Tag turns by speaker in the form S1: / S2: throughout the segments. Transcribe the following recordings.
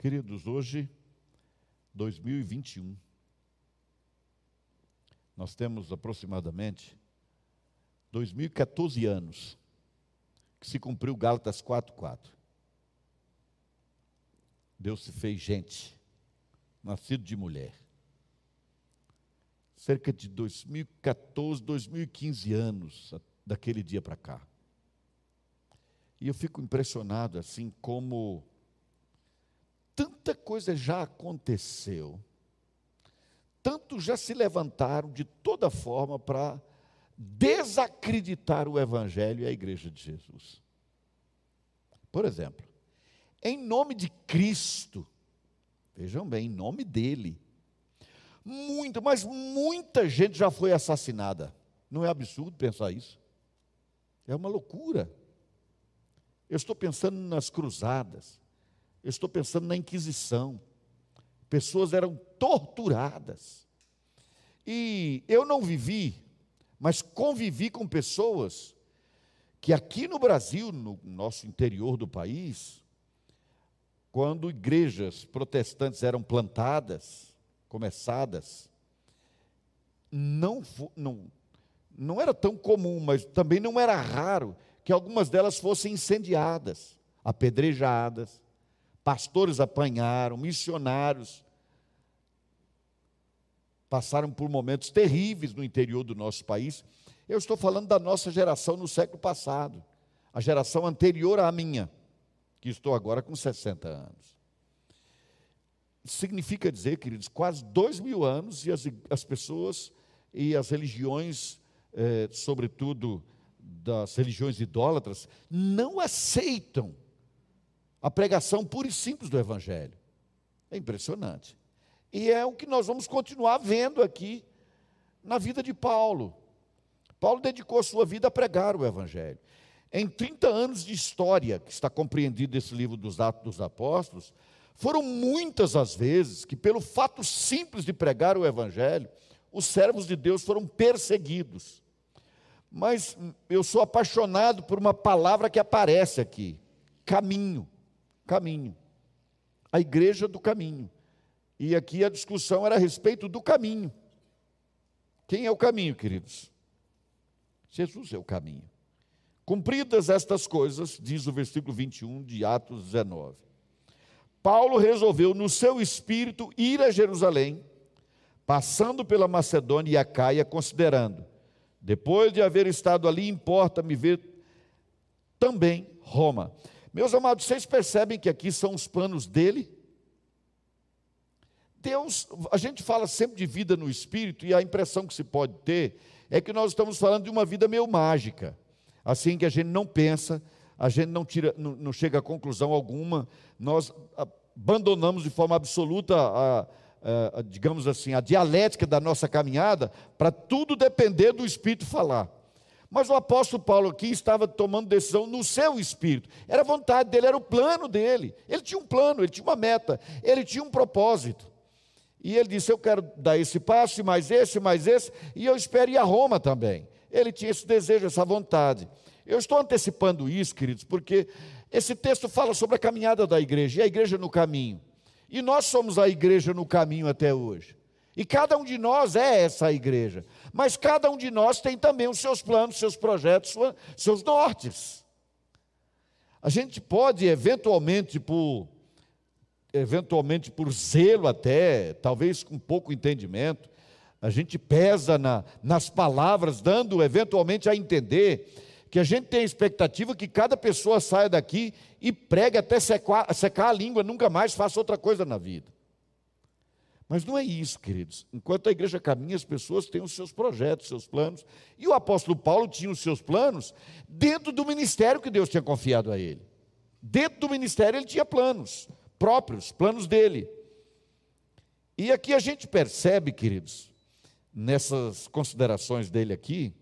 S1: Queridos, hoje, 2021, nós temos aproximadamente 2014 anos que se cumpriu Gálatas 4:4. Deus se fez gente, nascido de mulher. Cerca de 2014, 2015 anos daquele dia para cá. E eu fico impressionado assim como tanta coisa já aconteceu, tanto já se levantaram de toda forma para desacreditar o Evangelho e a Igreja de Jesus. Por exemplo, em nome de Cristo, vejam bem, em nome dele, muito, mas muita gente já foi assassinada. Não é absurdo pensar isso? É uma loucura. Eu estou pensando nas cruzadas, eu estou pensando na Inquisição. Pessoas eram torturadas. E eu não vivi, mas convivi com pessoas que aqui no Brasil, no nosso interior do país, quando igrejas protestantes eram plantadas, começadas, não, não, não era tão comum, mas também não era raro que algumas delas fossem incendiadas, apedrejadas, pastores apanharam, missionários passaram por momentos terríveis no interior do nosso país. Eu estou falando da nossa geração no século passado, a geração anterior à minha, que estou agora com 60 anos. Significa dizer, queridos, quase dois mil anos e as, as pessoas e as religiões, eh, sobretudo das religiões idólatras, não aceitam a pregação pura e simples do Evangelho. É impressionante. E é o que nós vamos continuar vendo aqui na vida de Paulo. Paulo dedicou sua vida a pregar o Evangelho. Em 30 anos de história, que está compreendido nesse livro dos Atos dos Apóstolos, foram muitas as vezes que, pelo fato simples de pregar o Evangelho, os servos de Deus foram perseguidos. Mas eu sou apaixonado por uma palavra que aparece aqui: caminho caminho. A igreja do caminho. E aqui a discussão era a respeito do caminho. Quem é o caminho, queridos? Jesus é o caminho. Cumpridas estas coisas, diz o versículo 21 de Atos 19, Paulo resolveu no seu espírito ir a Jerusalém, passando pela Macedônia e a Caia, considerando, depois de haver estado ali, importa-me ver também Roma. Meus amados, vocês percebem que aqui são os planos dele? Deus, a gente fala sempre de vida no espírito e a impressão que se pode ter é que nós estamos falando de uma vida meio mágica, assim que a gente não pensa, a gente não tira, não, não chega a conclusão alguma, nós abandonamos de forma absoluta a, a, a digamos assim, a dialética da nossa caminhada para tudo depender do espírito falar. Mas o apóstolo Paulo aqui estava tomando decisão no seu espírito. Era a vontade dele, era o plano dele. Ele tinha um plano, ele tinha uma meta, ele tinha um propósito. E ele disse: Eu quero dar esse passo, mais esse, mais esse, e eu espero ir a Roma também. Ele tinha esse desejo, essa vontade. Eu estou antecipando isso, queridos, porque esse texto fala sobre a caminhada da igreja, e a igreja no caminho. E nós somos a igreja no caminho até hoje. E cada um de nós é essa igreja. Mas cada um de nós tem também os seus planos, seus projetos, seus nortes. A gente pode, eventualmente, por, eventualmente por zelo até, talvez com pouco entendimento, a gente pesa na, nas palavras, dando eventualmente a entender que a gente tem a expectativa que cada pessoa saia daqui e pregue até secar, secar a língua, nunca mais faça outra coisa na vida. Mas não é isso, queridos. Enquanto a igreja caminha, as pessoas têm os seus projetos, seus planos. E o apóstolo Paulo tinha os seus planos dentro do ministério que Deus tinha confiado a ele. Dentro do ministério ele tinha planos próprios, planos dele. E aqui a gente percebe, queridos, nessas considerações dele aqui,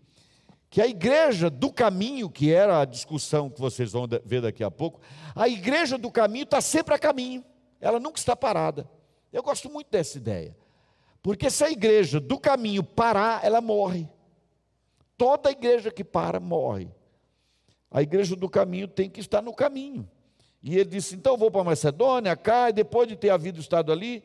S1: que a igreja do caminho, que era a discussão que vocês vão ver daqui a pouco, a igreja do caminho está sempre a caminho, ela nunca está parada. Eu gosto muito dessa ideia. Porque se a igreja do caminho parar, ela morre. Toda igreja que para, morre. A igreja do caminho tem que estar no caminho. E ele disse: então vou para Macedônia, cá, e depois de ter havido estado ali,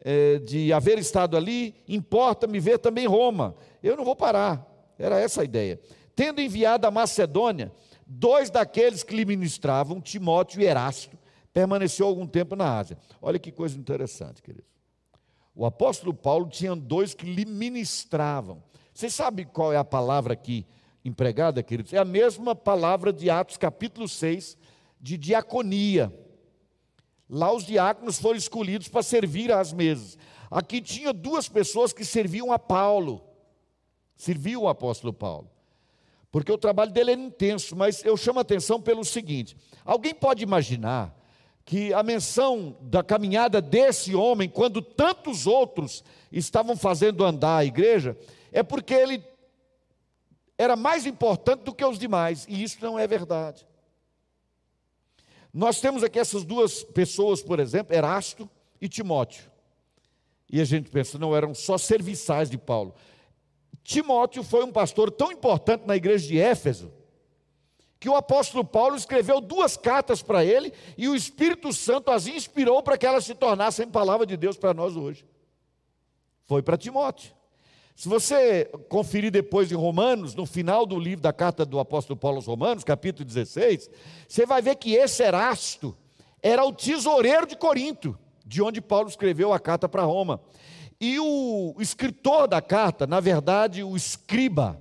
S1: é, de haver estado ali, importa me ver também Roma. Eu não vou parar. Era essa a ideia. Tendo enviado a Macedônia, dois daqueles que lhe ministravam, Timóteo e Erasto, permaneceu algum tempo na Ásia. Olha que coisa interessante, queridos. O apóstolo Paulo tinha dois que lhe ministravam. Vocês sabem qual é a palavra aqui empregada, queridos? É a mesma palavra de Atos capítulo 6, de diaconia. Lá os diáconos foram escolhidos para servir às mesas. Aqui tinha duas pessoas que serviam a Paulo. Serviu o apóstolo Paulo. Porque o trabalho dele era intenso, mas eu chamo a atenção pelo seguinte: alguém pode imaginar que a menção da caminhada desse homem, quando tantos outros estavam fazendo andar a igreja, é porque ele era mais importante do que os demais, e isso não é verdade. Nós temos aqui essas duas pessoas, por exemplo, Erasto e Timóteo. E a gente pensa, não eram só serviçais de Paulo. Timóteo foi um pastor tão importante na igreja de Éfeso, que o apóstolo Paulo escreveu duas cartas para ele e o Espírito Santo as inspirou para que elas se tornassem palavra de Deus para nós hoje. Foi para Timóteo. Se você conferir depois em Romanos, no final do livro da carta do apóstolo Paulo aos Romanos, capítulo 16, você vai ver que esse Erasto era o tesoureiro de Corinto, de onde Paulo escreveu a carta para Roma. E o escritor da carta, na verdade, o escriba,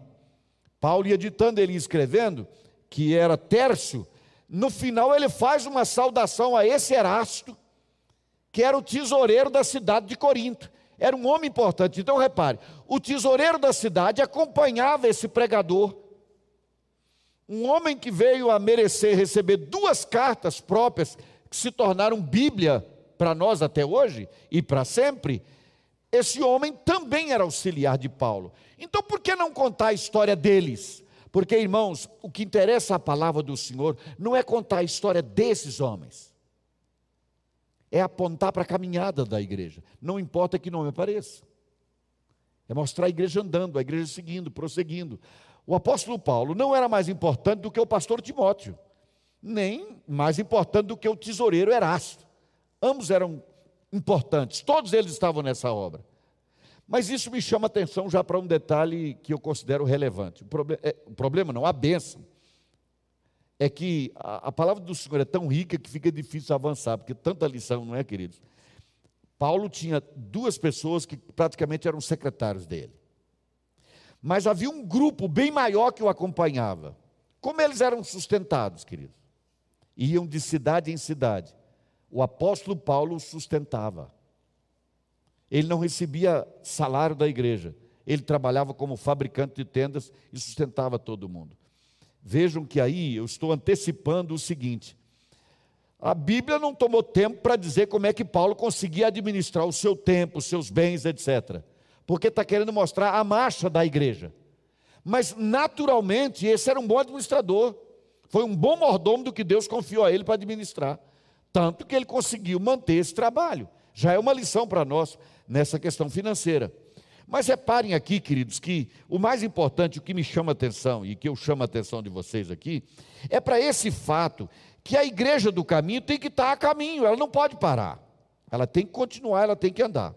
S1: Paulo ia ditando ele escrevendo, que era Tércio, no final ele faz uma saudação a esse Erasto, que era o tesoureiro da cidade de Corinto. Era um homem importante. Então repare, o tesoureiro da cidade acompanhava esse pregador. Um homem que veio a merecer receber duas cartas próprias, que se tornaram Bíblia para nós até hoje e para sempre. Esse homem também era auxiliar de Paulo. Então por que não contar a história deles? Porque, irmãos, o que interessa a palavra do Senhor não é contar a história desses homens, é apontar para a caminhada da igreja, não importa que nome apareça, é mostrar a igreja andando, a igreja seguindo, prosseguindo. O apóstolo Paulo não era mais importante do que o pastor Timóteo, nem mais importante do que o tesoureiro Erasto. Ambos eram importantes, todos eles estavam nessa obra. Mas isso me chama atenção já para um detalhe que eu considero relevante. O, proble é, o problema não, a bênção, é que a, a, palavra do Senhor é tão rica que fica difícil avançar, porque tanta lição, não é, queridos? Paulo tinha duas pessoas que praticamente eram secretários dele. Mas havia um grupo bem maior que o acompanhava. Como eles eram sustentados, queridos? Iam de cidade em cidade. O apóstolo Paulo sustentava. Ele não recebia salário da igreja. Ele trabalhava como fabricante de tendas e sustentava todo mundo. Vejam que aí eu estou antecipando o seguinte: a Bíblia não tomou tempo para dizer como é que Paulo conseguia administrar o seu tempo, os seus bens, etc. Porque está querendo mostrar a marcha da igreja. Mas, naturalmente, esse era um bom administrador. Foi um bom mordomo do que Deus confiou a ele para administrar. Tanto que ele conseguiu manter esse trabalho. Já é uma lição para nós nessa questão financeira. Mas reparem aqui, queridos, que o mais importante, o que me chama a atenção e que eu chamo a atenção de vocês aqui, é para esse fato que a igreja do caminho tem que estar a caminho, ela não pode parar, ela tem que continuar, ela tem que andar.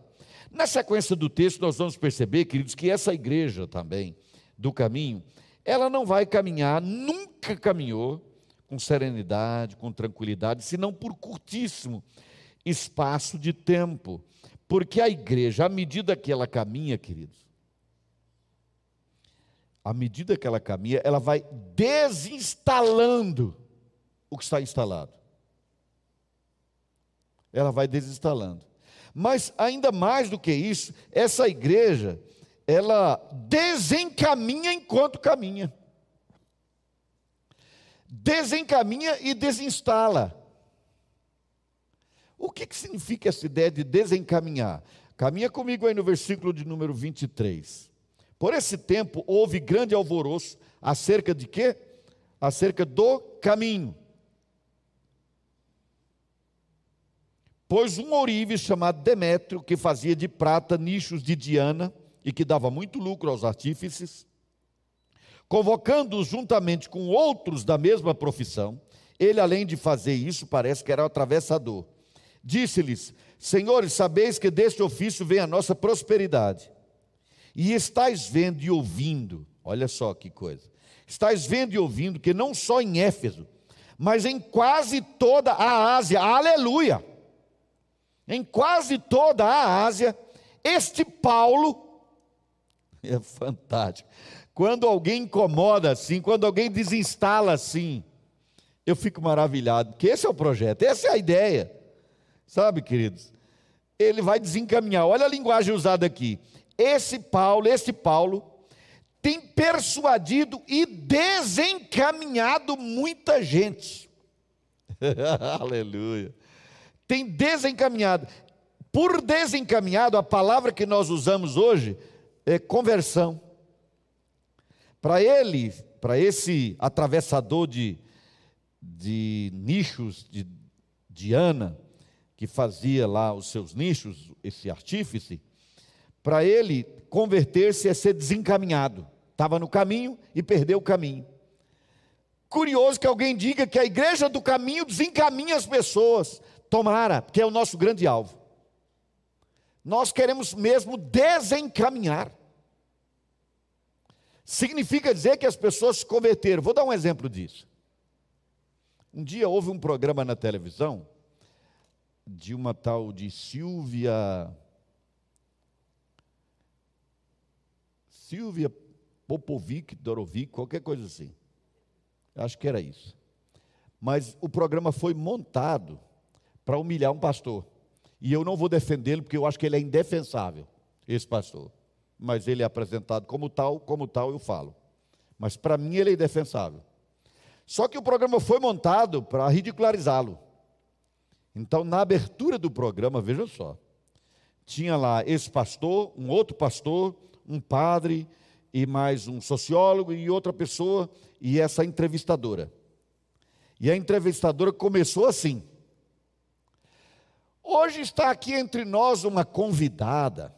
S1: Na sequência do texto, nós vamos perceber, queridos, que essa igreja também do caminho, ela não vai caminhar, nunca caminhou com serenidade, com tranquilidade, senão por curtíssimo espaço de tempo. Porque a igreja, à medida que ela caminha, queridos, à medida que ela caminha, ela vai desinstalando o que está instalado. Ela vai desinstalando. Mas ainda mais do que isso, essa igreja, ela desencaminha enquanto caminha. Desencaminha e desinstala. O que, que significa essa ideia de desencaminhar? Caminha comigo aí no versículo de número 23. Por esse tempo houve grande alvoroço acerca de quê? Acerca do caminho. Pois um ourives chamado Demétrio, que fazia de prata nichos de Diana e que dava muito lucro aos artífices, convocando-os juntamente com outros da mesma profissão, Ele, além de fazer isso, parece que era um atravessador. Disse-lhes: Senhores, sabeis que deste ofício vem a nossa prosperidade. E estáis vendo e ouvindo, olha só que coisa. Estáis vendo e ouvindo que não só em Éfeso, mas em quase toda a Ásia, aleluia! Em quase toda a Ásia, este Paulo é fantástico. Quando alguém incomoda assim, quando alguém desinstala assim, eu fico maravilhado, porque esse é o projeto, essa é a ideia. Sabe, queridos? Ele vai desencaminhar. Olha a linguagem usada aqui. Esse Paulo, esse Paulo tem persuadido e desencaminhado muita gente. Aleluia. Tem desencaminhado. Por desencaminhado, a palavra que nós usamos hoje é conversão. Para ele, para esse atravessador de, de nichos de Diana, que fazia lá os seus nichos, esse artífice, para ele converter-se é ser desencaminhado. Estava no caminho e perdeu o caminho. Curioso que alguém diga que a igreja do caminho desencaminha as pessoas. Tomara, porque é o nosso grande alvo. Nós queremos mesmo desencaminhar. Significa dizer que as pessoas se converteram. Vou dar um exemplo disso. Um dia houve um programa na televisão de uma tal de Silvia. Silvia Popovic, Dorovic, qualquer coisa assim. Acho que era isso. Mas o programa foi montado para humilhar um pastor. E eu não vou defendê-lo porque eu acho que ele é indefensável, esse pastor. Mas ele é apresentado como tal, como tal eu falo. Mas para mim ele é indefensável. Só que o programa foi montado para ridicularizá-lo. Então, na abertura do programa, veja só, tinha lá esse pastor, um outro pastor, um padre e mais um sociólogo e outra pessoa e essa entrevistadora. E a entrevistadora começou assim: Hoje está aqui entre nós uma convidada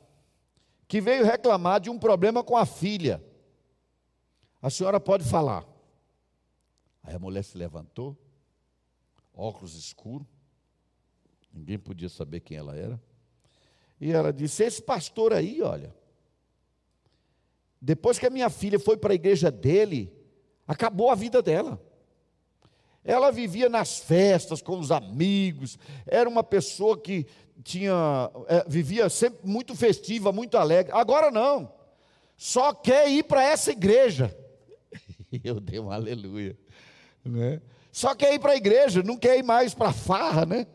S1: que veio reclamar de um problema com a filha. A senhora pode falar. Aí a mulher se levantou, óculos escuros, ninguém podia saber quem ela era. E ela disse: Esse pastor aí, olha, depois que a minha filha foi para a igreja dele, acabou a vida dela. Ela vivia nas festas com os amigos, era uma pessoa que tinha, é, vivia sempre muito festiva, muito alegre. Agora não, só quer ir para essa igreja. Eu dei um aleluia. Né? Só quer ir para a igreja, não quer ir mais para a farra, né?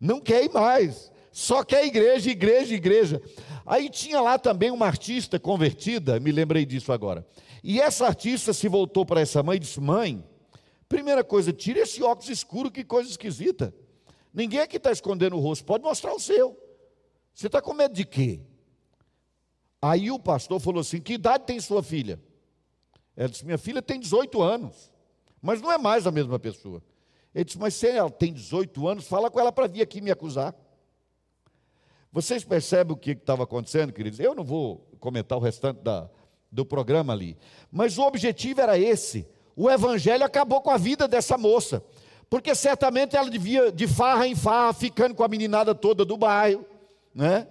S1: Não quer ir mais. Só quer igreja, igreja, igreja. Aí tinha lá também uma artista convertida, me lembrei disso agora. E essa artista se voltou para essa mãe e disse: Mãe, primeira coisa, tira esse óculos escuro, que coisa esquisita. Ninguém aqui está escondendo o rosto, pode mostrar o seu. Você está com medo de quê? Aí o pastor falou assim: Que idade tem sua filha? Ela disse: Minha filha tem 18 anos, mas não é mais a mesma pessoa. Ele disse: Mas se ela tem 18 anos, fala com ela para vir aqui me acusar. Vocês percebem o que estava acontecendo, queridos? Eu não vou comentar o restante da, do programa ali, mas o objetivo era esse. O evangelho acabou com a vida dessa moça, porque certamente ela devia de farra em farra, ficando com a meninada toda do bairro, né?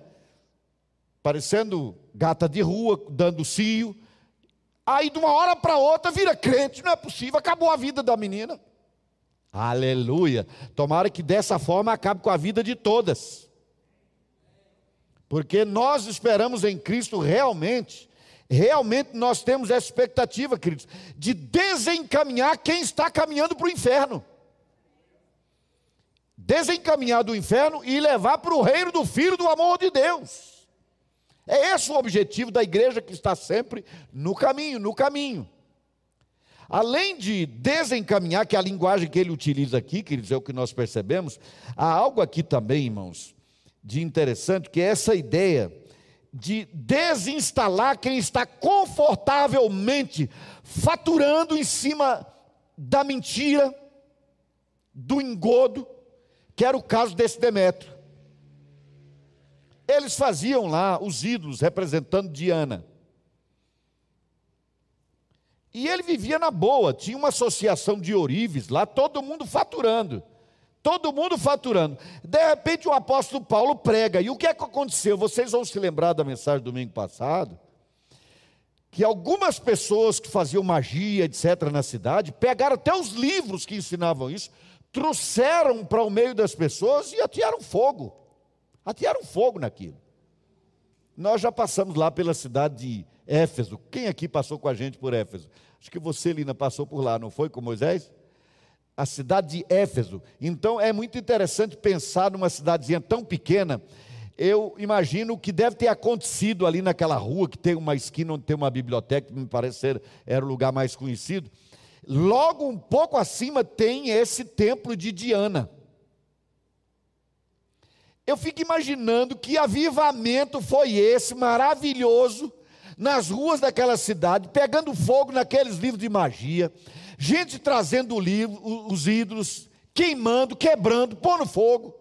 S1: Parecendo gata de rua, dando cio. Aí de uma hora para outra vira crente, não é possível, acabou a vida da menina. Aleluia. Tomara que dessa forma acabe com a vida de todas. Porque nós esperamos em Cristo realmente, realmente nós temos essa expectativa, queridos, de desencaminhar quem está caminhando para o inferno. Desencaminhar do inferno e levar para o reino do Filho do amor de Deus. É esse o objetivo da igreja que está sempre no caminho, no caminho. Além de desencaminhar, que é a linguagem que ele utiliza aqui, queridos, é o que nós percebemos, há algo aqui também, irmãos, de interessante, que é essa ideia de desinstalar quem está confortavelmente faturando em cima da mentira, do engodo, que era o caso desse Demétrio. Eles faziam lá os ídolos representando Diana. E ele vivia na boa, tinha uma associação de ourives lá, todo mundo faturando. Todo mundo faturando. De repente o apóstolo Paulo prega. E o que é que aconteceu? Vocês vão se lembrar da mensagem do domingo passado? Que algumas pessoas que faziam magia, etc., na cidade, pegaram até os livros que ensinavam isso, trouxeram para o meio das pessoas e atearam fogo. Atearam fogo naquilo. Nós já passamos lá pela cidade de Éfeso. Quem aqui passou com a gente por Éfeso? Acho que você, Lina, passou por lá, não foi com Moisés? A cidade de Éfeso. Então é muito interessante pensar numa cidadezinha tão pequena. Eu imagino que deve ter acontecido ali naquela rua, que tem uma esquina onde tem uma biblioteca, que me parece ser era o lugar mais conhecido. Logo um pouco acima tem esse templo de Diana. Eu fico imaginando que avivamento foi esse maravilhoso nas ruas daquela cidade, pegando fogo naqueles livros de magia, gente trazendo o livro, os ídolos, queimando, quebrando, pondo fogo.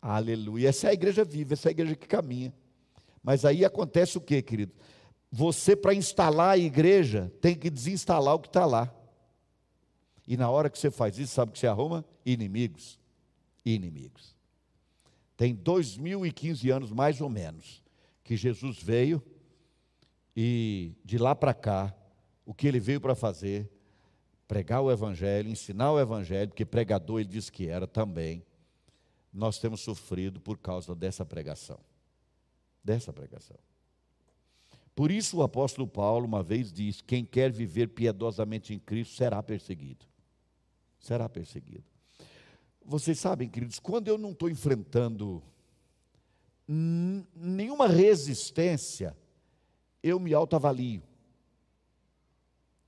S1: Aleluia. Essa é a igreja viva, essa é a igreja que caminha. Mas aí acontece o que, querido? Você, para instalar a igreja, tem que desinstalar o que está lá. E na hora que você faz isso, sabe o que você arruma? Inimigos. Inimigos. Tem 2015 anos, mais ou menos, que Jesus veio e de lá para cá, o que ele veio para fazer? Pregar o Evangelho, ensinar o Evangelho, porque pregador ele disse que era também. Nós temos sofrido por causa dessa pregação. Dessa pregação. Por isso o apóstolo Paulo uma vez diz: quem quer viver piedosamente em Cristo será perseguido. Será perseguido. Vocês sabem, queridos, quando eu não estou enfrentando nenhuma resistência, eu me autoavalio.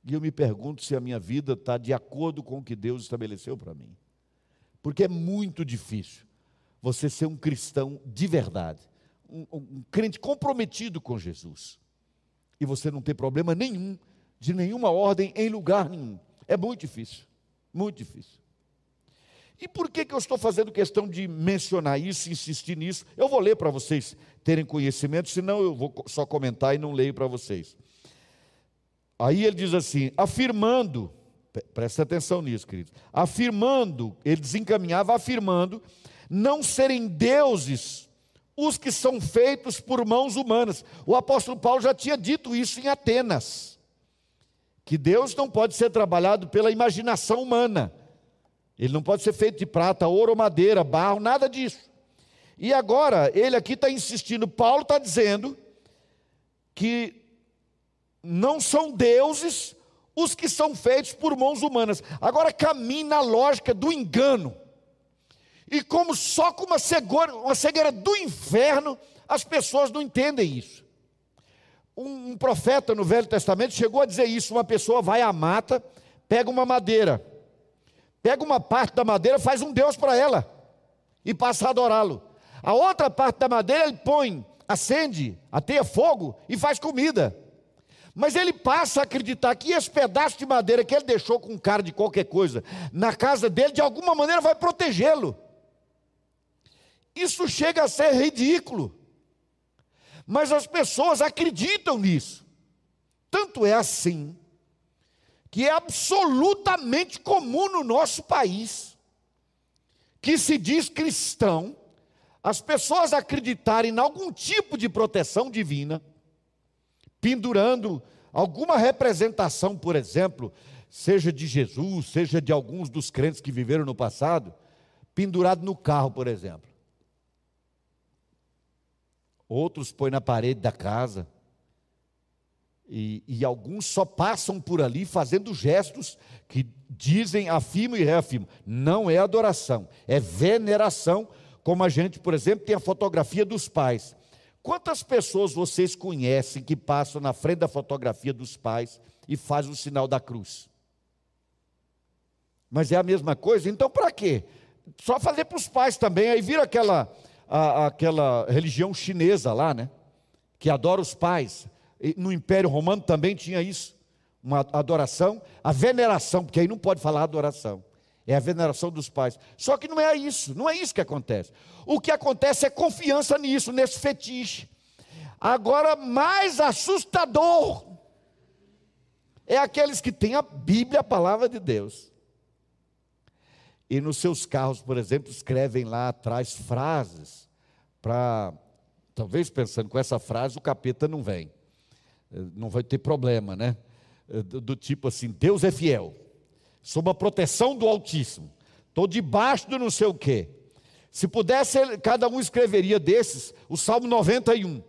S1: E eu me pergunto se a minha vida está de acordo com o que Deus estabeleceu para mim. Porque é muito difícil você ser um cristão de verdade, um, um, crente comprometido com Jesus, e você não ter problema nenhum, de nenhuma ordem, em lugar nenhum. É muito difícil, muito difícil. E por que, que eu estou fazendo questão de mencionar isso, insistir nisso? Eu vou ler para vocês terem conhecimento, senão eu vou só comentar e não leio para vocês. Aí ele diz assim: afirmando, presta atenção nisso, queridos, afirmando, ele desencaminhava afirmando, não serem deuses os que são feitos por mãos humanas. O apóstolo Paulo já tinha dito isso em Atenas, que Deus não pode ser trabalhado pela imaginação humana ele não pode ser feito de prata, ouro, madeira, barro, nada disso. E agora, ele aqui está insistindo, Paulo está dizendo que não são deuses os que são feitos por mãos humanas. Agora caminhe na lógica do engano. E como só com uma cegueira, uma cegueira do inferno, as pessoas não entendem isso. Um, um profeta no Velho Testamento chegou a dizer isso: uma pessoa vai à mata, pega uma madeira, Pega uma parte da madeira, faz um Deus para ela e passa a adorá-lo. A outra parte da madeira ele põe, acende, ateia fogo e faz comida. Mas ele passa a acreditar que esse pedaço de madeira que ele deixou com cara de qualquer coisa na casa dele, de alguma maneira vai protegê-lo. Isso chega a ser ridículo. Mas as pessoas acreditam nisso. Tanto é assim que é absolutamente comum no nosso país, que se diz cristão, as pessoas acreditarem em algum tipo de proteção divina, pendurando alguma representação, por exemplo, seja de Jesus, seja de alguns dos crentes que viveram no passado, pendurado no carro, por exemplo. Outros põem na parede da casa e, e, alguns só passam por ali fazendo gestos que dizem, afirmam e reafirmam. Não é adoração, é veneração, como a gente, por exemplo, tem a fotografia dos pais. Quantas pessoas vocês conhecem que passam na frente da fotografia dos pais e fazem o sinal da cruz? Mas é a mesma coisa? Então, para quê? Só fazer para os pais também. Aí vira aquela, a, aquela religião chinesa lá, né? Que adora os pais no Império Romano também tinha isso, uma adoração, a veneração, porque aí não pode falar adoração, é a veneração dos pais. Só que não é isso, não é isso que acontece. O que acontece é confiança nisso, nesse fetiche. Agora, mais assustador é aqueles que têm a Bíblia, a palavra de Deus. E nos seus carros, por exemplo, escrevem lá atrás frases para, talvez pensando com essa frase, o capeta não vem, não vai ter problema, né? Do, do tipo assim: Deus é fiel, sob a proteção do Altíssimo, estou debaixo do não sei o quê. Se pudesse, cada um escreveria desses o Salmo 91.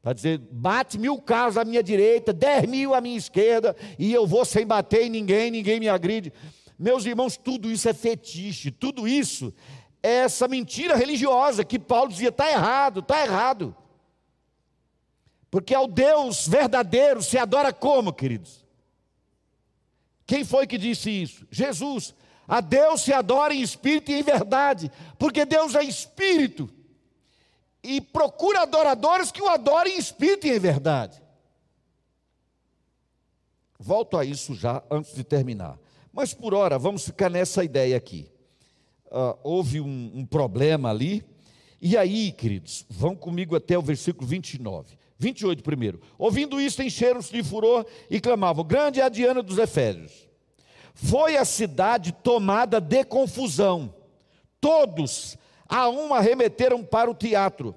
S1: Para dizer, bate mil carros à minha direita, dez mil à minha esquerda, e eu vou sem bater em ninguém, ninguém me agride. Meus irmãos, tudo isso é fetiche, tudo isso é essa mentira religiosa que Paulo dizia: está errado, está errado. Porque ao Deus verdadeiro se adora como, queridos? Quem foi que disse isso? Jesus. A Deus se adora em espírito e em verdade, porque Deus é espírito e procura adoradores que o adorem em espírito e em verdade. Volto a isso já antes de terminar. Mas por hora, vamos ficar nessa ideia aqui. Uh, houve um, um problema ali, e aí, queridos, vão comigo até o versículo 29. 28 primeiro. Ouvindo isso, encheram-se de furor e clamavam: Grande é a Diana dos Efésios. Foi a cidade tomada de confusão. Todos a um arremeteram para o teatro.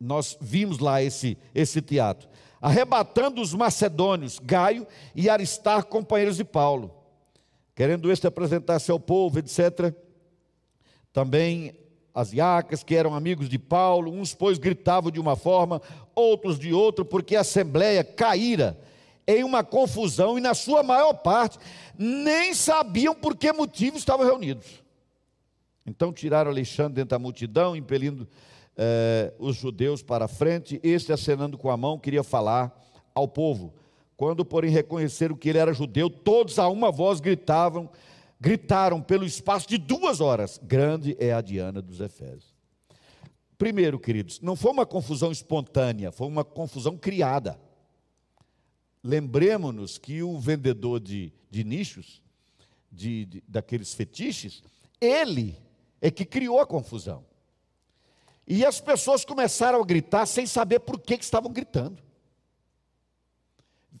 S1: Nós vimos lá esse, esse teatro. Arrebatando os macedônios, Gaio e Aristar, companheiros de Paulo. Querendo este apresentar-se ao povo, etc. Também as iacas, que eram amigos de Paulo, uns, pois, gritavam de uma forma, outros de outra, porque a assembleia caíra em uma confusão e, na sua maior parte, nem sabiam por que motivo estavam reunidos. Então tiraram Alexandre dentro da multidão, impelindo eh, os judeus para a frente, este acenando com a mão, queria falar ao povo. Quando, porém, reconheceram que ele era judeu, todos a uma voz gritavam, gritaram pelo espaço de duas horas: Grande é a Diana dos Efésios. Primeiro, queridos, não foi uma confusão espontânea, foi uma confusão criada. Lembremos-nos que o vendedor de, de nichos, de, de, daqueles fetiches, ele é que criou a confusão. E as pessoas começaram a gritar sem saber por que, que estavam gritando.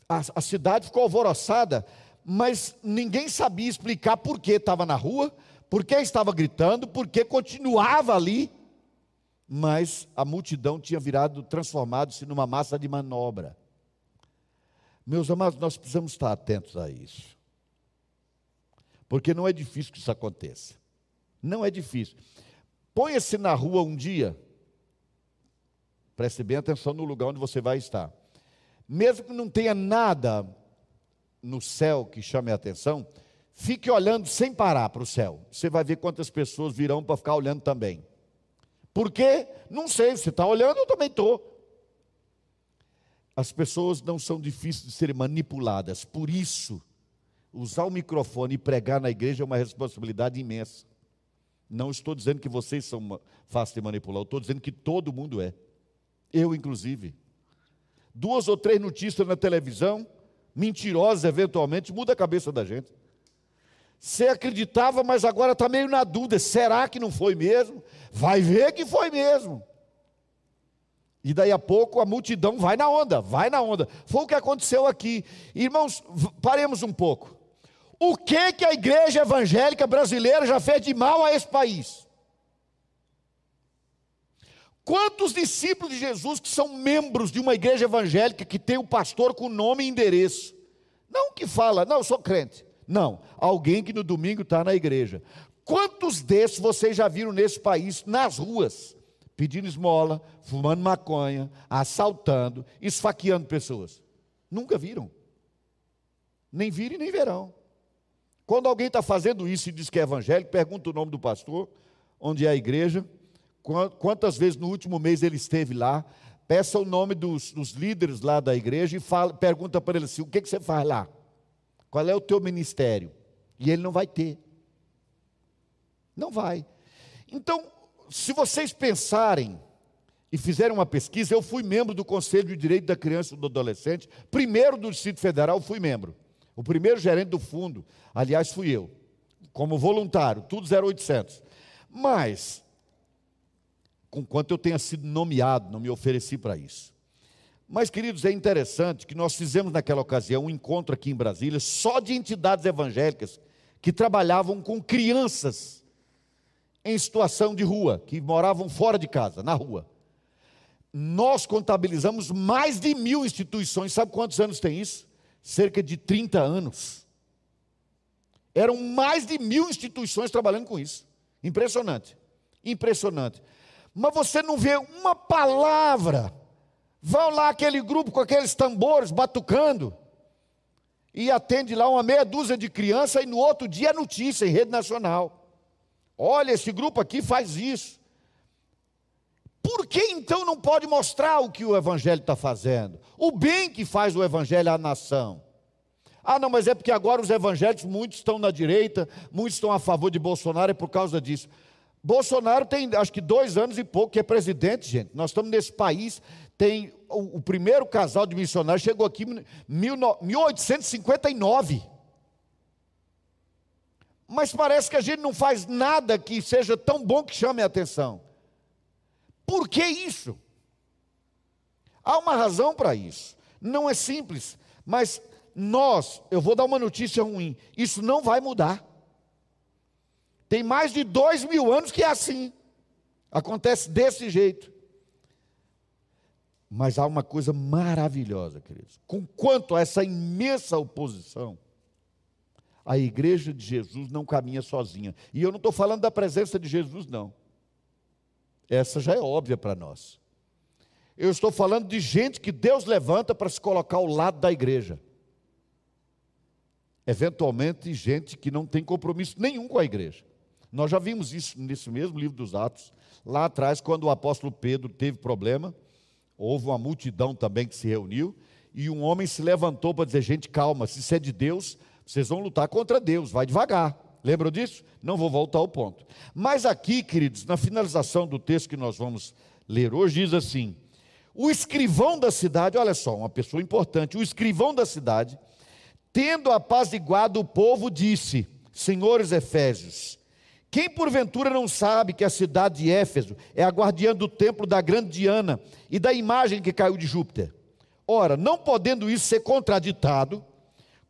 S1: A, a cidade ficou alvoroçada, mas ninguém sabia explicar por que estava na rua, por que estava gritando, por que continuava ali. Mas a multidão tinha virado, transformado-se numa massa de manobra. Meus amados, nós precisamos estar atentos a isso. Porque não é difícil que isso aconteça. Não é difícil. Ponha-se na rua um dia, preste bem atenção no lugar onde você vai estar. Mesmo que não tenha nada no céu que chame a atenção, fique olhando sem parar para o céu. Você vai ver quantas pessoas virão para ficar olhando também. Por quê? Não sei, você está olhando, eu também estou. As pessoas não são difíceis de serem manipuladas, por isso, usar o microfone e pregar na igreja é uma responsabilidade imensa. Não estou dizendo que vocês são fáceis de manipular, estou dizendo que todo mundo é. Eu, inclusive. Duas ou três notícias na televisão, mentirosas eventualmente, muda a cabeça da gente. Você acreditava, mas agora está meio na dúvida: será que não foi mesmo? Vai ver que foi mesmo. E daí a pouco a multidão vai na onda, vai na onda. Foi o que aconteceu aqui. Irmãos, paremos um pouco. O que que a igreja evangélica brasileira já fez de mal a esse país? Quantos discípulos de Jesus que são membros de uma igreja evangélica que tem o um pastor com nome e endereço? Não que fala, não, eu sou crente. Não, alguém que no domingo está na igreja. Quantos desses vocês já viram nesse país, nas ruas? pedindo esmola, fumando maconha, assaltando, esfaqueando pessoas. Nunca viram. Nem viram e nem verão. Quando alguém está fazendo isso e diz que é evangélico, pergunta o nome do pastor, onde é a igreja, quantas vezes no último mês ele esteve lá, peça o nome dos, dos líderes lá da igreja e fala, pergunta para ele assim: o que, que você faz lá? Qual é o teu ministério? E ele não vai ter. Não vai. Então, se vocês pensarem e fizerem uma pesquisa, eu fui membro do Conselho de Direito da Criança e do Adolescente, primeiro do Distrito Federal, fui membro. O primeiro gerente do fundo, aliás, fui eu, como voluntário, tudo 0800. Mas, com quanto eu tenha sido nomeado, não me ofereci para isso. Mas, queridos, é interessante que nós fizemos naquela ocasião um encontro aqui em Brasília só de entidades evangélicas que trabalhavam com crianças em situação de rua, que moravam fora de casa, na rua. Nós contabilizamos mais de mil instituições. Sabe quantos anos tem isso? Cerca de 30 anos. Eram mais de mil instituições trabalhando com isso. Impressionante. Impressionante. Mas você não vê uma palavra. Vão lá aquele grupo com aqueles tambores batucando. E atende lá uma meia dúzia de crianças e no outro dia é notícia em rede nacional. Olha, esse grupo aqui faz isso. Por que então não pode mostrar o que o Evangelho está fazendo? O bem que faz o Evangelho à nação. Ah, não, mas é porque agora os evangélicos, muitos estão na direita, muitos estão a favor de Bolsonaro, é por causa disso. Bolsonaro tem, acho que dois anos e pouco que é presidente, gente. Nós estamos nesse país, tem o, o primeiro casal de missionários chegou aqui em 1859. Mas parece que a gente não faz nada que seja tão bom que chame a atenção. Por que isso? Há uma razão para isso. Não é simples, mas nós, eu vou dar uma notícia ruim: isso não vai mudar. Tem mais de dois mil anos que é assim. Acontece desse jeito. Mas há uma coisa maravilhosa, queridos. Com quanto a essa imensa oposição, a igreja de Jesus não caminha sozinha. E eu não estou falando da presença de Jesus, não. Essa já é óbvia para nós. Eu estou falando de gente que Deus levanta para se colocar ao lado da igreja. Eventualmente, gente que não tem compromisso nenhum com a igreja. Nós já vimos isso nesse mesmo livro dos Atos, lá atrás, quando o apóstolo Pedro teve problema, houve uma multidão também que se reuniu, e um homem se levantou para dizer: gente, calma, se isso é de Deus, vocês vão lutar contra Deus, vai devagar. Lembram disso? Não vou voltar ao ponto. Mas aqui, queridos, na finalização do texto que nós vamos ler hoje, diz assim: o escrivão da cidade, olha só, uma pessoa importante, o escrivão da cidade, tendo apaziguado o povo, disse: Senhores Efésios, quem porventura não sabe que a cidade de Éfeso é a guardiã do templo da grande Diana e da imagem que caiu de Júpiter? Ora, não podendo isso ser contraditado,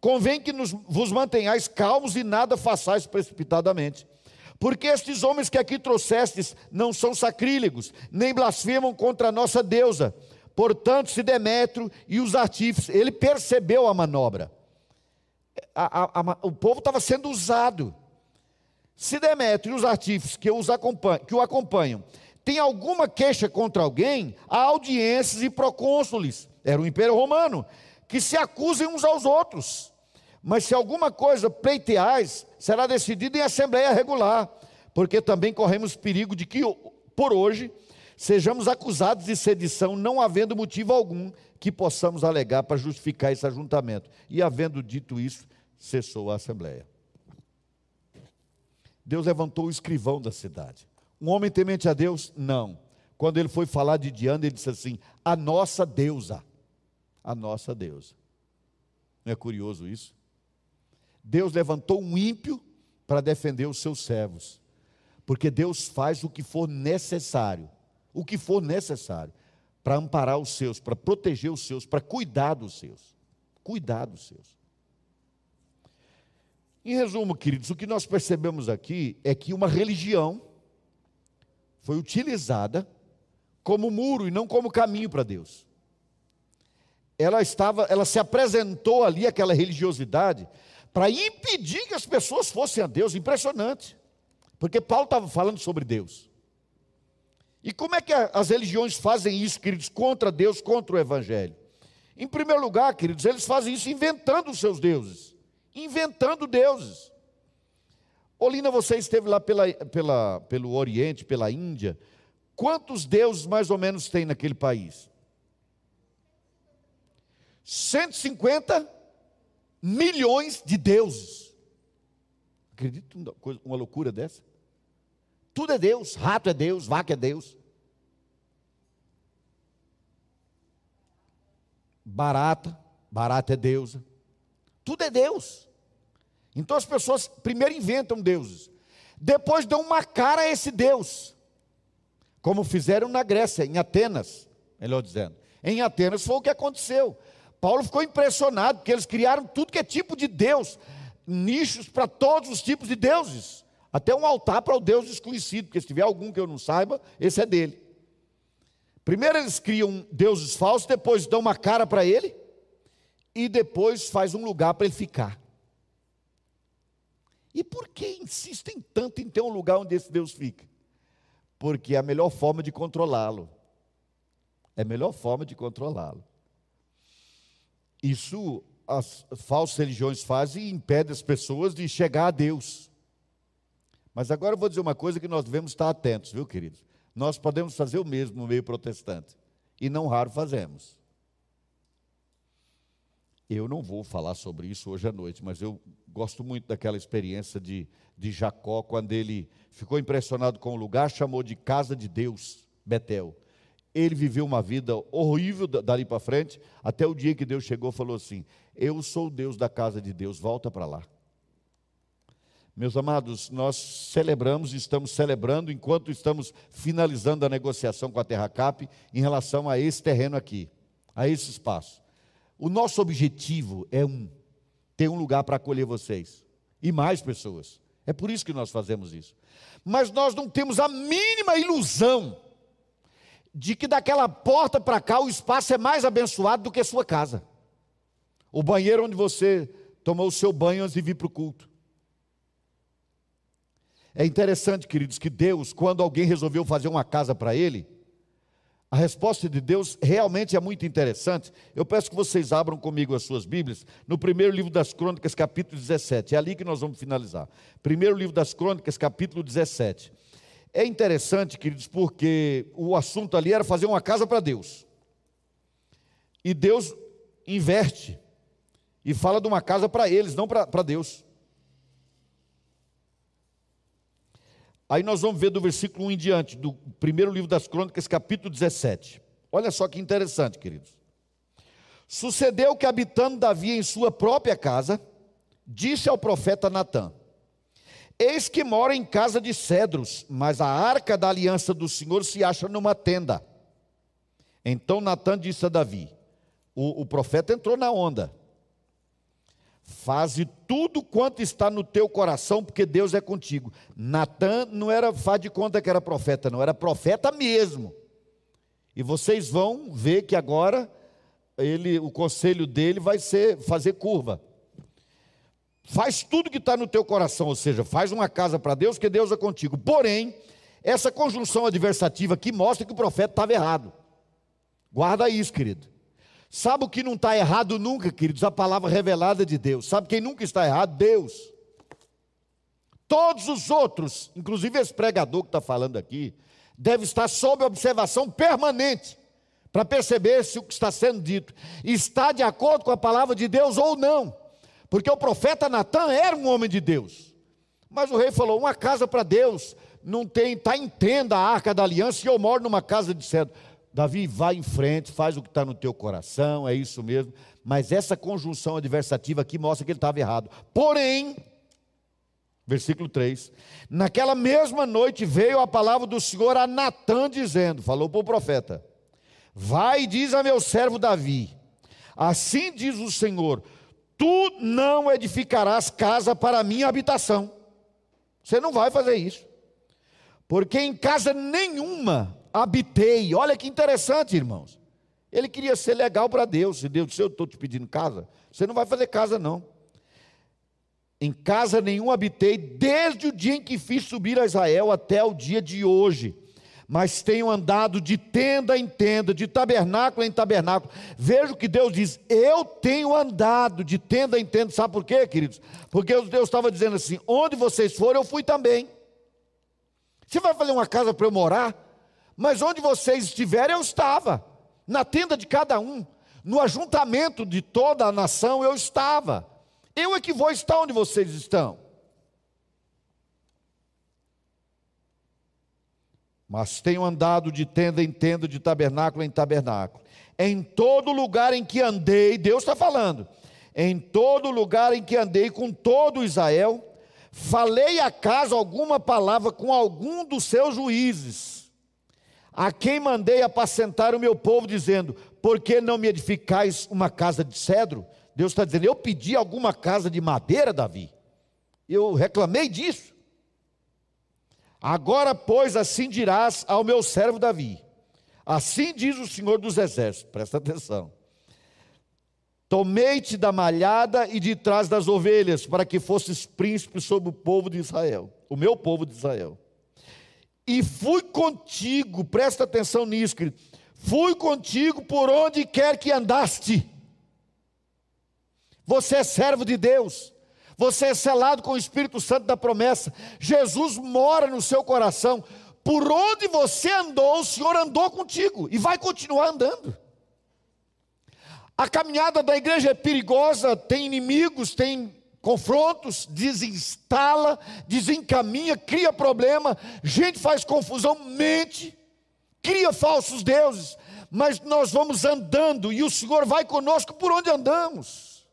S1: Convém que nos, vos mantenhais calmos e nada façais precipitadamente. Porque estes homens que aqui trouxestes não são sacrílegos, nem blasfemam contra a nossa deusa. Portanto, se Demétrio e os artífices, ele percebeu a manobra. A, a, a, o povo estava sendo usado. Se Demétrio e os artífices que, que o acompanham têm alguma queixa contra alguém, há audiências e procônsules, era o Império Romano, que se acusem uns aos outros. Mas se alguma coisa pleiteais, será decidido em assembleia regular, porque também corremos perigo de que, por hoje, sejamos acusados de sedição, não havendo motivo algum que possamos alegar para justificar esse ajuntamento. E havendo dito isso, cessou a assembleia. Deus levantou o escrivão da cidade. Um homem temente a Deus? Não. Quando ele foi falar de Diana, ele disse assim: a nossa deusa. A nossa deusa. Não é curioso isso? Deus levantou um ímpio para defender os seus servos. Porque Deus faz o que for necessário, o que for necessário, para amparar os seus, para proteger os seus, para cuidar dos seus. Cuidar dos seus. Em resumo, queridos, o que nós percebemos aqui é que uma religião foi utilizada como muro e não como caminho para Deus. Ela estava, ela se apresentou ali aquela religiosidade para impedir que as pessoas fossem a Deus. Impressionante. Porque Paulo estava falando sobre Deus. E como é que as religiões fazem isso, queridos, contra Deus, contra o Evangelho? Em primeiro lugar, queridos, eles fazem isso inventando os seus deuses. Inventando deuses. Olina, você esteve lá pela, pela, pelo Oriente, pela Índia. Quantos deuses mais ou menos tem naquele país? 150 milhões de deuses. Acredita uma, loucura dessa? Tudo é Deus, rato é Deus, vaca é Deus. Barata, barata é deusa. Tudo é Deus. Então as pessoas primeiro inventam deuses, depois dão uma cara a esse Deus, como fizeram na Grécia, em Atenas, melhor dizendo. Em Atenas foi o que aconteceu. Paulo ficou impressionado, porque eles criaram tudo que é tipo de Deus, nichos para todos os tipos de deuses, até um altar para o Deus desconhecido, porque se tiver algum que eu não saiba, esse é dele. Primeiro eles criam deuses falsos, depois dão uma cara para ele, e depois faz um lugar para ele ficar. E por que insistem tanto em ter um lugar onde esse Deus fica? Porque é a melhor forma de controlá-lo. É a melhor forma de controlá-lo. Isso as falsas religiões fazem e impede as pessoas de chegar a Deus. Mas agora eu vou dizer uma coisa que nós devemos estar atentos, viu, queridos? Nós podemos fazer o mesmo no meio protestante, e não raro fazemos. Eu não vou falar sobre isso hoje à noite, mas eu gosto muito daquela experiência de, de Jacó, quando ele ficou impressionado com o lugar, chamou de casa de Deus, Betel. Ele viveu uma vida horrível dali para frente, até o dia que Deus chegou e falou assim: Eu sou o Deus da casa de Deus, volta para lá. Meus amados, nós celebramos e estamos celebrando enquanto estamos finalizando a negociação com a Terra Cap em relação a esse terreno aqui, a esse espaço. O nosso objetivo é um: ter um lugar para acolher vocês e mais pessoas. É por isso que nós fazemos isso. Mas nós não temos a mínima ilusão de que daquela porta para cá o espaço é mais abençoado do que a sua casa. O banheiro onde você tomou o seu banho antes de vir para o culto. É interessante, queridos, que Deus, quando alguém resolveu fazer uma casa para ele, a resposta de Deus realmente é muito interessante. Eu peço que vocês abram comigo as suas Bíblias no primeiro livro das Crônicas, capítulo 17. É ali que nós vamos finalizar. Primeiro livro das Crônicas, capítulo 17. É interessante, queridos, porque o assunto ali era fazer uma casa para Deus. E Deus inverte e fala de uma casa para eles, não para Deus. Aí nós vamos ver do versículo 1 em diante, do primeiro livro das Crônicas, capítulo 17. Olha só que interessante, queridos. Sucedeu que, habitando Davi em sua própria casa, disse ao profeta Natã: Eis que mora em casa de cedros, mas a arca da aliança do Senhor se acha numa tenda. Então Natã disse a Davi: o, o profeta entrou na onda. Faze tudo quanto está no teu coração, porque Deus é contigo. Natan não era, faz de conta que era profeta, não, era profeta mesmo. E vocês vão ver que agora ele, o conselho dele vai ser fazer curva. Faz tudo que está no teu coração, ou seja, faz uma casa para Deus, que Deus é contigo. Porém, essa conjunção adversativa aqui mostra que o profeta estava errado. Guarda isso, querido. Sabe o que não está errado nunca, queridos? A palavra revelada de Deus. Sabe quem nunca está errado? Deus. Todos os outros, inclusive esse pregador que está falando aqui, deve estar sob observação permanente para perceber se o que está sendo dito está de acordo com a palavra de Deus ou não. Porque o profeta Natan era um homem de Deus. Mas o rei falou: uma casa para Deus, não tem, está em tenda a arca da aliança e eu moro numa casa de cedro. Davi, vai em frente, faz o que está no teu coração, é isso mesmo. Mas essa conjunção adversativa aqui mostra que ele estava errado. Porém, versículo 3: Naquela mesma noite veio a palavra do Senhor a Natã, dizendo: Falou para o profeta: Vai e diz a meu servo Davi: Assim diz o Senhor: Tu não edificarás casa para minha habitação. Você não vai fazer isso. Porque em casa nenhuma habitei. Olha que interessante, irmãos. Ele queria ser legal para Deus. Se Deus disse, eu estou te pedindo casa, você não vai fazer casa, não. Em casa nenhum habitei, desde o dia em que fiz subir a Israel até o dia de hoje. Mas tenho andado de tenda em tenda, de tabernáculo em tabernáculo. Vejo que Deus diz: Eu tenho andado de tenda em tenda. Sabe por quê, queridos? Porque Deus estava dizendo assim: Onde vocês foram, eu fui também. Você vai fazer uma casa para eu morar? Mas onde vocês estiverem, eu estava. Na tenda de cada um. No ajuntamento de toda a nação, eu estava. Eu é que vou estar onde vocês estão. Mas tenho andado de tenda em tenda, de tabernáculo em tabernáculo. Em todo lugar em que andei, Deus está falando. Em todo lugar em que andei com todo Israel, falei acaso alguma palavra com algum dos seus juízes a quem mandei apacentar o meu povo, dizendo: Por que não me edificais uma casa de cedro? Deus está dizendo: Eu pedi alguma casa de madeira, Davi. Eu reclamei disso. Agora, pois, assim dirás ao meu servo Davi: Assim diz o Senhor dos Exércitos, presta atenção. Tomei-te da malhada e de trás das ovelhas, para que fosses príncipe sobre o povo de Israel, o meu povo de Israel. E fui contigo, presta atenção nisso, querido. Fui contigo por onde quer que andaste. Você é servo de Deus. Você é selado com o Espírito Santo da promessa. Jesus mora no seu coração. Por onde você andou, o Senhor andou contigo e vai continuar andando. A caminhada da igreja é perigosa, tem inimigos, tem confrontos, desinstala, desencaminha, cria problema, gente faz confusão, mente, cria falsos deuses, mas nós vamos andando e o Senhor vai conosco por onde andamos.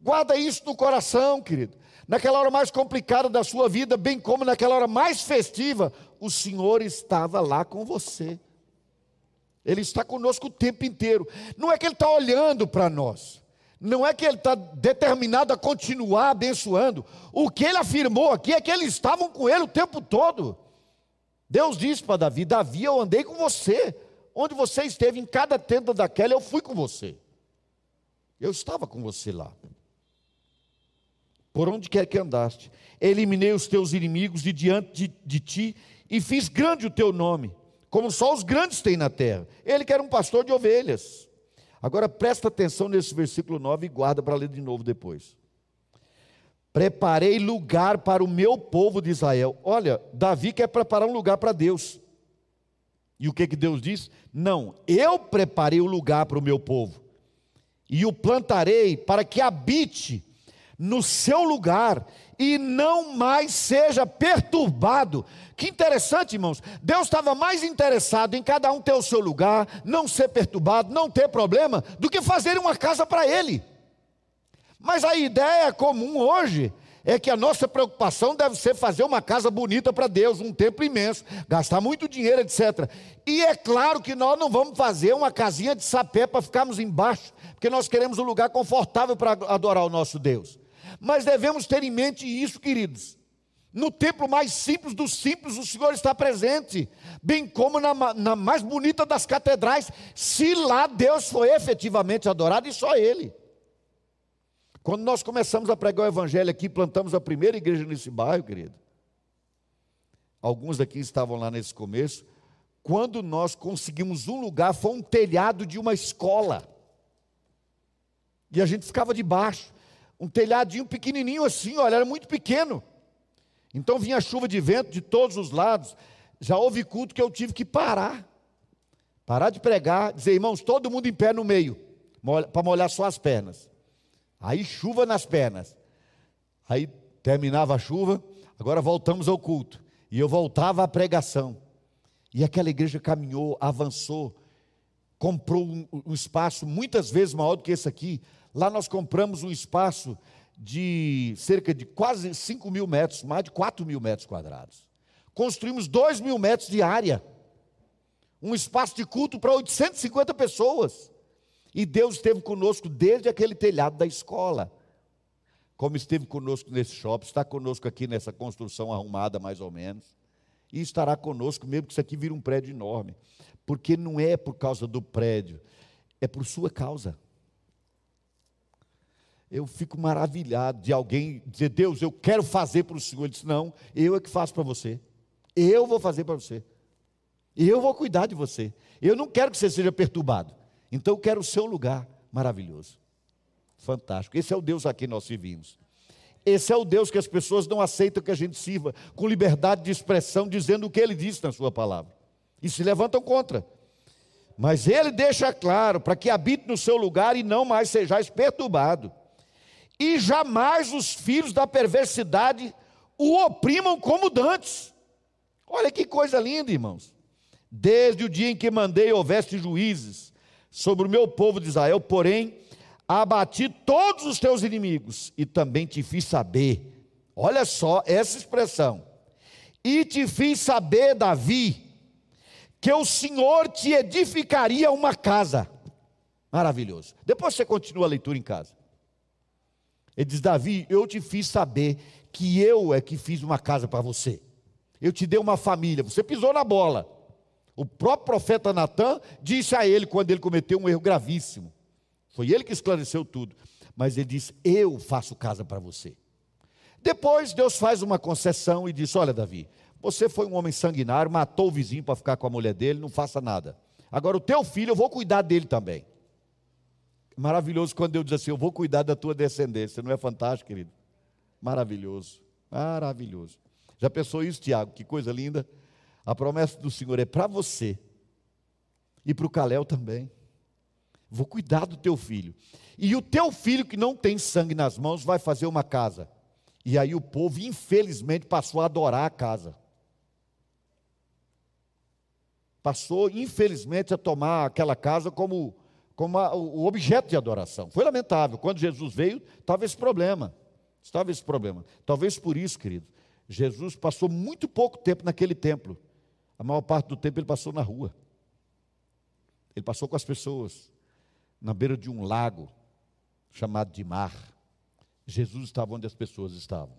S1: Guarda isso no coração, querido. Naquela hora mais complicada da sua vida, bem como naquela hora mais festiva, o Senhor estava lá com você. Ele está conosco o tempo inteiro. Não é que Ele está olhando para nós. Não é que Ele está determinado a continuar abençoando. O que Ele afirmou aqui é que eles estavam com Ele o tempo todo. Deus disse para Davi: Davi, eu andei com você. Onde você esteve, em cada tenda daquela, eu fui com você. Eu estava com você lá por onde quer que andaste. Eliminei os teus inimigos de diante de, de ti e fiz grande o teu nome, como só os grandes têm na terra. Ele que era um pastor de ovelhas. Agora presta atenção nesse versículo 9 e guarda para ler de novo depois. Preparei lugar para o meu povo de Israel. Olha, Davi quer preparar um lugar para Deus. E o que, que Deus diz? Não, eu preparei o lugar para o meu povo, e o plantarei para que habite no seu lugar e não mais seja perturbado. Que interessante, irmãos. Deus estava mais interessado em cada um ter o seu lugar, não ser perturbado, não ter problema, do que fazer uma casa para ele. Mas a ideia comum hoje é que a nossa preocupação deve ser fazer uma casa bonita para Deus, um templo imenso, gastar muito dinheiro, etc. E é claro que nós não vamos fazer uma casinha de sapé para ficarmos embaixo, porque nós queremos um lugar confortável para adorar o nosso Deus. Mas devemos ter em mente isso, queridos. No templo mais simples dos simples, o Senhor está presente, bem como na, na, mais bonita das catedrais, se lá Deus foi efetivamente adorado e só Ele. Quando nós começamos a pregar o Evangelho aqui, plantamos a primeira igreja nesse bairro, querido. Alguns daqui estavam lá nesse começo. Quando nós conseguimos um lugar, foi um telhado de uma escola. E a gente ficava debaixo um telhadinho pequenininho assim, olha, era muito pequeno. Então vinha chuva de vento de todos os lados. Já houve culto que eu tive que parar. Parar de pregar, dizer, irmãos, todo mundo em pé no meio, para molhar só as pernas. Aí chuva nas pernas. Aí terminava a chuva, agora voltamos ao culto. E eu voltava à pregação. E aquela igreja caminhou, avançou, comprou um, um espaço muitas vezes maior do que esse aqui, Lá nós compramos um espaço de cerca de quase 5 mil metros, mais de 4 mil metros quadrados. Construímos 2 mil metros de área. Um espaço de culto para 850 pessoas. E Deus esteve conosco desde aquele telhado da escola. Como esteve conosco nesse shopping, está conosco aqui nessa construção arrumada, mais ou menos. E estará conosco, mesmo que isso aqui vire um prédio enorme. Porque não é por causa do prédio, é por sua causa eu fico maravilhado de alguém dizer, Deus, eu quero fazer para o Senhor. Ele disse, não, eu é que faço para você. Eu vou fazer para você. Eu vou cuidar de você. Eu não quero que você seja perturbado. Então eu quero o seu lugar maravilhoso. Fantástico. Esse é o Deus a quem nós servimos. Esse é o Deus que as pessoas não aceitam que a gente sirva com liberdade de expressão, dizendo o que ele disse na sua palavra. E se levantam contra. Mas ele deixa claro para que habite no seu lugar e não mais sejais perturbado e jamais os filhos da perversidade o oprimam como dantes. Olha que coisa linda, irmãos. Desde o dia em que mandei houvesse juízes sobre o meu povo de Israel, porém, abati todos os teus inimigos e também te fiz saber. Olha só essa expressão. E te fiz saber, Davi, que o Senhor te edificaria uma casa. Maravilhoso. Depois você continua a leitura em casa. Ele diz: Davi, eu te fiz saber que eu é que fiz uma casa para você. Eu te dei uma família. Você pisou na bola. O próprio profeta Natan disse a ele quando ele cometeu um erro gravíssimo. Foi ele que esclareceu tudo. Mas ele disse: Eu faço casa para você. Depois Deus faz uma concessão e diz: Olha, Davi, você foi um homem sanguinário, matou o vizinho para ficar com a mulher dele, não faça nada. Agora, o teu filho, eu vou cuidar dele também. Maravilhoso quando Deus diz assim: Eu vou cuidar da tua descendência. Não é fantástico, querido? Maravilhoso, maravilhoso. Já pensou isso, Tiago? Que coisa linda. A promessa do Senhor é para você e para o Calel também. Vou cuidar do teu filho. E o teu filho que não tem sangue nas mãos vai fazer uma casa. E aí o povo, infelizmente, passou a adorar a casa passou, infelizmente, a tomar aquela casa como, como a, o objeto de adoração. Foi lamentável. Quando Jesus veio, estava esse problema. Estava esse problema. Talvez por isso, querido, Jesus passou muito pouco tempo naquele templo. A maior parte do tempo ele passou na rua. Ele passou com as pessoas, na beira de um lago chamado de mar. Jesus estava onde as pessoas estavam.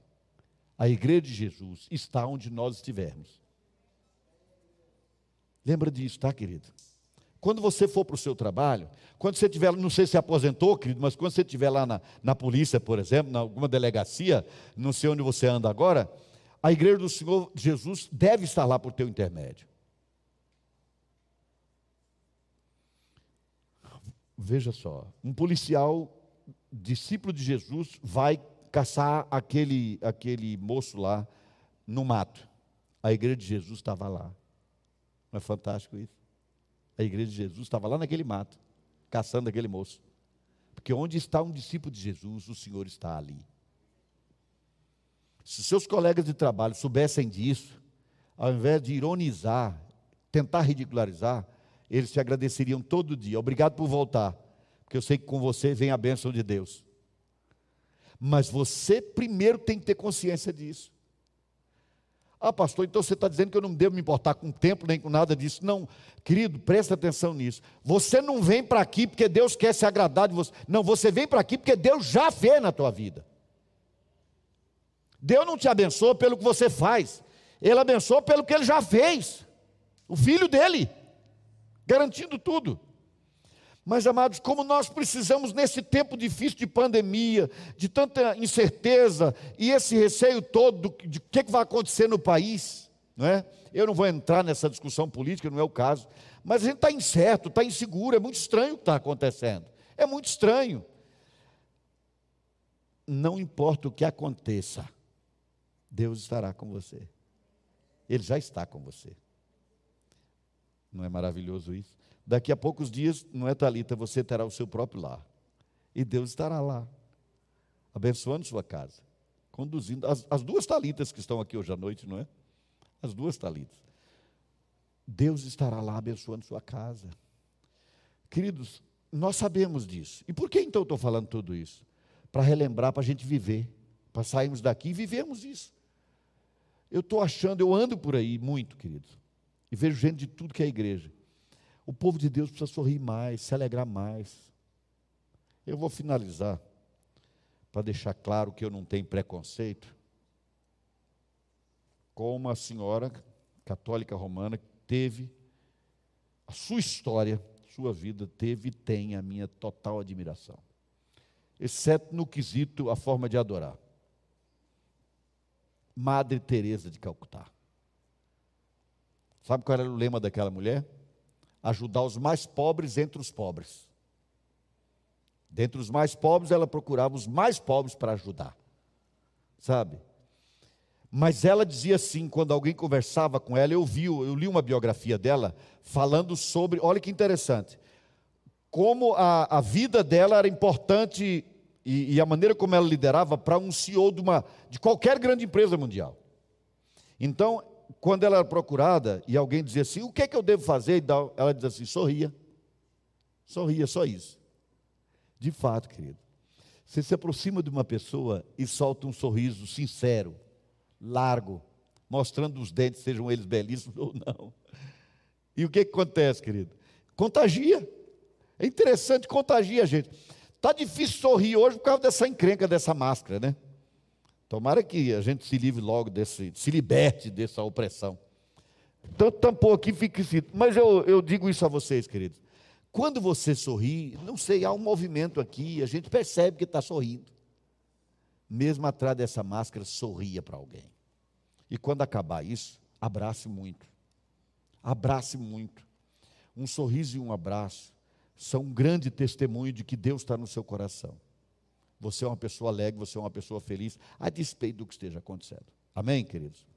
S1: A igreja de Jesus está onde nós estivermos. Lembra disso, tá, querido? Quando você for para o seu trabalho, quando você tiver, não sei se aposentou, querido, mas quando você estiver lá na, na polícia, por exemplo, em alguma delegacia, não sei onde você anda agora, a igreja do Senhor Jesus deve estar lá por teu intermédio. Veja só, um policial, discípulo de Jesus, vai caçar aquele, aquele moço lá no mato. A igreja de Jesus estava lá. Não é fantástico isso? A igreja de Jesus estava lá naquele mato, caçando aquele moço. Porque onde está um discípulo de Jesus, o Senhor está ali. Se seus colegas de trabalho soubessem disso, ao invés de ironizar, tentar ridicularizar, eles te agradeceriam todo dia. Obrigado por voltar, porque eu sei que com você vem a bênção de Deus. Mas você primeiro tem que ter consciência disso. Ah, pastor, então você está dizendo que eu não devo me importar com o tempo nem com nada disso. Não, querido, presta atenção nisso. Você não vem para aqui porque Deus quer se agradar de você. Não, você vem para aqui porque Deus já fez na tua vida. Deus não te abençoa pelo que você faz, Ele abençoa pelo que Ele já fez. O filho dele, garantindo tudo. Mas, amados, como nós precisamos nesse tempo difícil de pandemia, de tanta incerteza e esse receio todo de o que vai acontecer no país, não é? Eu não vou entrar nessa discussão política, não é o caso, mas a gente está incerto, está inseguro, é muito estranho o que está acontecendo, é muito estranho. Não importa o que aconteça, Deus estará com você, Ele já está com você. Não é maravilhoso isso? Daqui a poucos dias, não é Talita, você terá o seu próprio lar. E Deus estará lá, abençoando sua casa, conduzindo as, as duas talitas que estão aqui hoje à noite, não é? As duas talitas. Deus estará lá abençoando sua casa. Queridos, nós sabemos disso. E por que então eu estou falando tudo isso? Para relembrar, para a gente viver, para sairmos daqui e vivemos isso. Eu estou achando, eu ando por aí muito, queridos, e vejo gente de tudo que é igreja. O povo de Deus precisa sorrir mais, se alegrar mais. Eu vou finalizar, para deixar claro que eu não tenho preconceito, com uma senhora católica romana que teve a sua história, sua vida, teve e tem a minha total admiração. Exceto no quesito a forma de adorar. Madre Teresa de Calcutá. Sabe qual era o lema daquela mulher? Ajudar os mais pobres entre os pobres. Dentre os mais pobres, ela procurava os mais pobres para ajudar. Sabe? Mas ela dizia assim, quando alguém conversava com ela, eu vi, eu li uma biografia dela falando sobre, olha que interessante, como a, a vida dela era importante e, e a maneira como ela liderava para um CEO de, uma, de qualquer grande empresa mundial. Então, quando ela era procurada e alguém dizia assim: O que é que eu devo fazer? Ela dizia assim: Sorria. Sorria, só isso. De fato, querido, você se aproxima de uma pessoa e solta um sorriso sincero, largo, mostrando os dentes, sejam eles belíssimos ou não. E o que, que acontece, querido? Contagia. É interessante, contagia a gente. Está difícil sorrir hoje por causa dessa encrenca, dessa máscara, né? Tomara que a gente se livre logo desse, se liberte dessa opressão. Então tampou aqui, escrito. Mas eu, eu digo isso a vocês, queridos. Quando você sorri, não sei, há um movimento aqui, a gente percebe que está sorrindo. Mesmo atrás dessa máscara, sorria para alguém. E quando acabar isso, abrace muito. Abrace muito. Um sorriso e um abraço são um grande testemunho de que Deus está no seu coração. Você é uma pessoa alegre, você é uma pessoa feliz, a despeito do que esteja acontecendo. Amém, queridos?